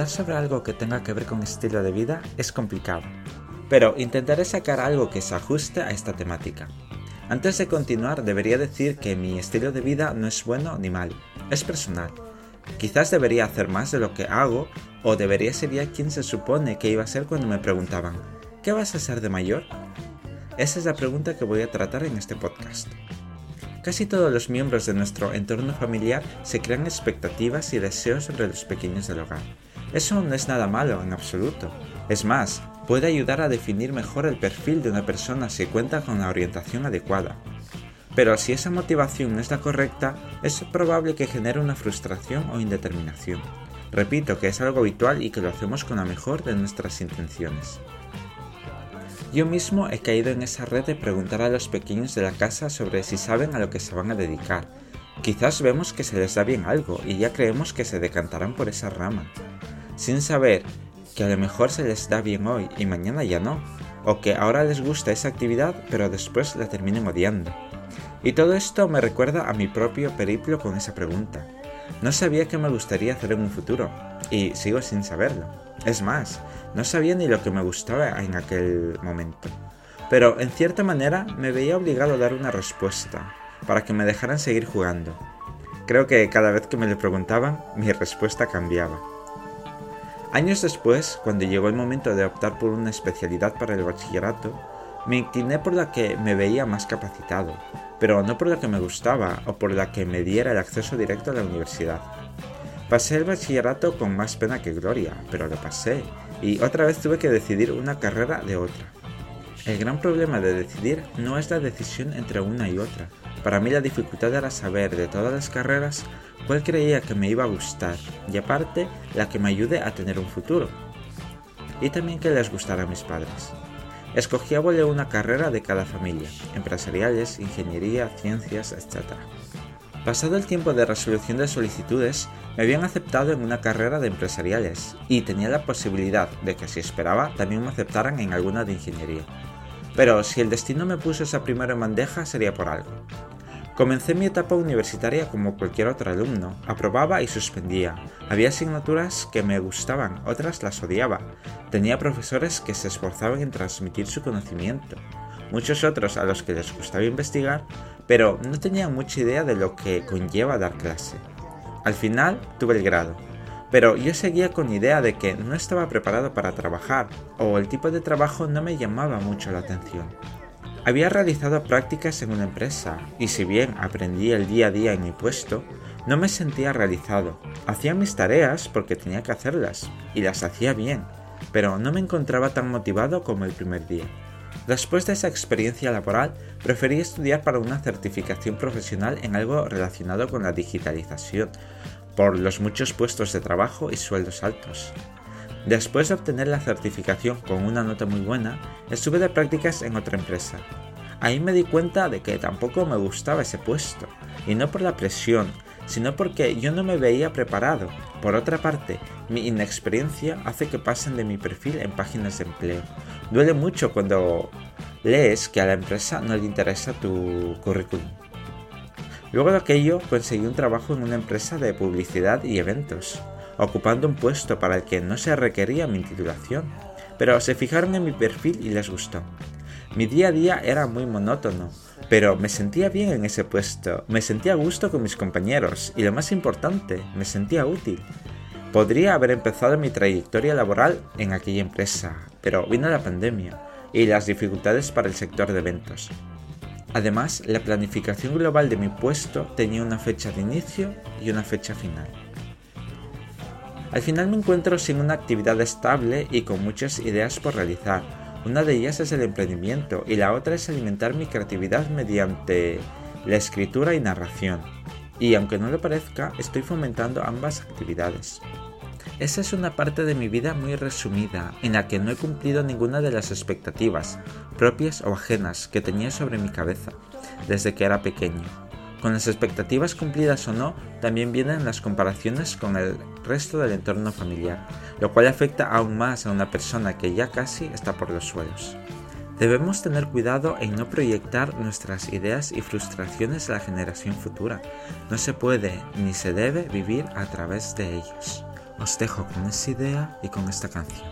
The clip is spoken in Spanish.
comentar sobre algo que tenga que ver con estilo de vida es complicado, pero intentaré sacar algo que se ajuste a esta temática. Antes de continuar, debería decir que mi estilo de vida no es bueno ni mal, es personal. Quizás debería hacer más de lo que hago o debería ser ya quien se supone que iba a ser cuando me preguntaban, ¿qué vas a ser de mayor? Esa es la pregunta que voy a tratar en este podcast. Casi todos los miembros de nuestro entorno familiar se crean expectativas y deseos sobre los pequeños del hogar. Eso no es nada malo en absoluto. Es más, puede ayudar a definir mejor el perfil de una persona si cuenta con la orientación adecuada. Pero si esa motivación no está correcta, es probable que genere una frustración o indeterminación. Repito que es algo habitual y que lo hacemos con la mejor de nuestras intenciones. Yo mismo he caído en esa red de preguntar a los pequeños de la casa sobre si saben a lo que se van a dedicar. Quizás vemos que se les da bien algo y ya creemos que se decantarán por esa rama, sin saber que a lo mejor se les da bien hoy y mañana ya no, o que ahora les gusta esa actividad pero después la terminen odiando. Y todo esto me recuerda a mi propio periplo con esa pregunta. No sabía qué me gustaría hacer en un futuro, y sigo sin saberlo. Es más, no sabía ni lo que me gustaba en aquel momento. Pero en cierta manera me veía obligado a dar una respuesta, para que me dejaran seguir jugando. Creo que cada vez que me lo preguntaban, mi respuesta cambiaba. Años después, cuando llegó el momento de optar por una especialidad para el bachillerato, me incliné por la que me veía más capacitado, pero no por la que me gustaba o por la que me diera el acceso directo a la universidad. Pasé el bachillerato con más pena que gloria, pero lo pasé, y otra vez tuve que decidir una carrera de otra. El gran problema de decidir no es la decisión entre una y otra. Para mí la dificultad era saber de todas las carreras cuál creía que me iba a gustar y aparte la que me ayude a tener un futuro. Y también que les gustara a mis padres. Escogí a una carrera de cada familia, empresariales, ingeniería, ciencias, etc. Pasado el tiempo de resolución de solicitudes, me habían aceptado en una carrera de empresariales y tenía la posibilidad de que si esperaba también me aceptaran en alguna de ingeniería. Pero si el destino me puso esa primera en bandeja sería por algo. Comencé mi etapa universitaria como cualquier otro alumno, aprobaba y suspendía. Había asignaturas que me gustaban, otras las odiaba. Tenía profesores que se esforzaban en transmitir su conocimiento, muchos otros a los que les gustaba investigar, pero no tenían mucha idea de lo que conlleva dar clase. Al final tuve el grado, pero yo seguía con idea de que no estaba preparado para trabajar o el tipo de trabajo no me llamaba mucho la atención. Había realizado prácticas en una empresa y si bien aprendí el día a día en mi puesto, no me sentía realizado. Hacía mis tareas porque tenía que hacerlas y las hacía bien, pero no me encontraba tan motivado como el primer día. Después de esa experiencia laboral, preferí estudiar para una certificación profesional en algo relacionado con la digitalización, por los muchos puestos de trabajo y sueldos altos. Después de obtener la certificación con una nota muy buena, estuve de prácticas en otra empresa. Ahí me di cuenta de que tampoco me gustaba ese puesto, y no por la presión, sino porque yo no me veía preparado. Por otra parte, mi inexperiencia hace que pasen de mi perfil en páginas de empleo. Duele mucho cuando lees que a la empresa no le interesa tu currículum. Luego de aquello conseguí un trabajo en una empresa de publicidad y eventos, ocupando un puesto para el que no se requería mi titulación, pero se fijaron en mi perfil y les gustó. Mi día a día era muy monótono, pero me sentía bien en ese puesto, me sentía a gusto con mis compañeros y lo más importante, me sentía útil. Podría haber empezado mi trayectoria laboral en aquella empresa, pero vino la pandemia y las dificultades para el sector de eventos. Además, la planificación global de mi puesto tenía una fecha de inicio y una fecha final. Al final me encuentro sin una actividad estable y con muchas ideas por realizar. Una de ellas es el emprendimiento y la otra es alimentar mi creatividad mediante la escritura y narración. Y aunque no lo parezca, estoy fomentando ambas actividades. Esa es una parte de mi vida muy resumida, en la que no he cumplido ninguna de las expectativas, propias o ajenas, que tenía sobre mi cabeza, desde que era pequeño. Con las expectativas cumplidas o no, también vienen las comparaciones con el resto del entorno familiar, lo cual afecta aún más a una persona que ya casi está por los suelos. Debemos tener cuidado en no proyectar nuestras ideas y frustraciones a la generación futura. No se puede ni se debe vivir a través de ellos. os dejo con esa idea y con esta canción.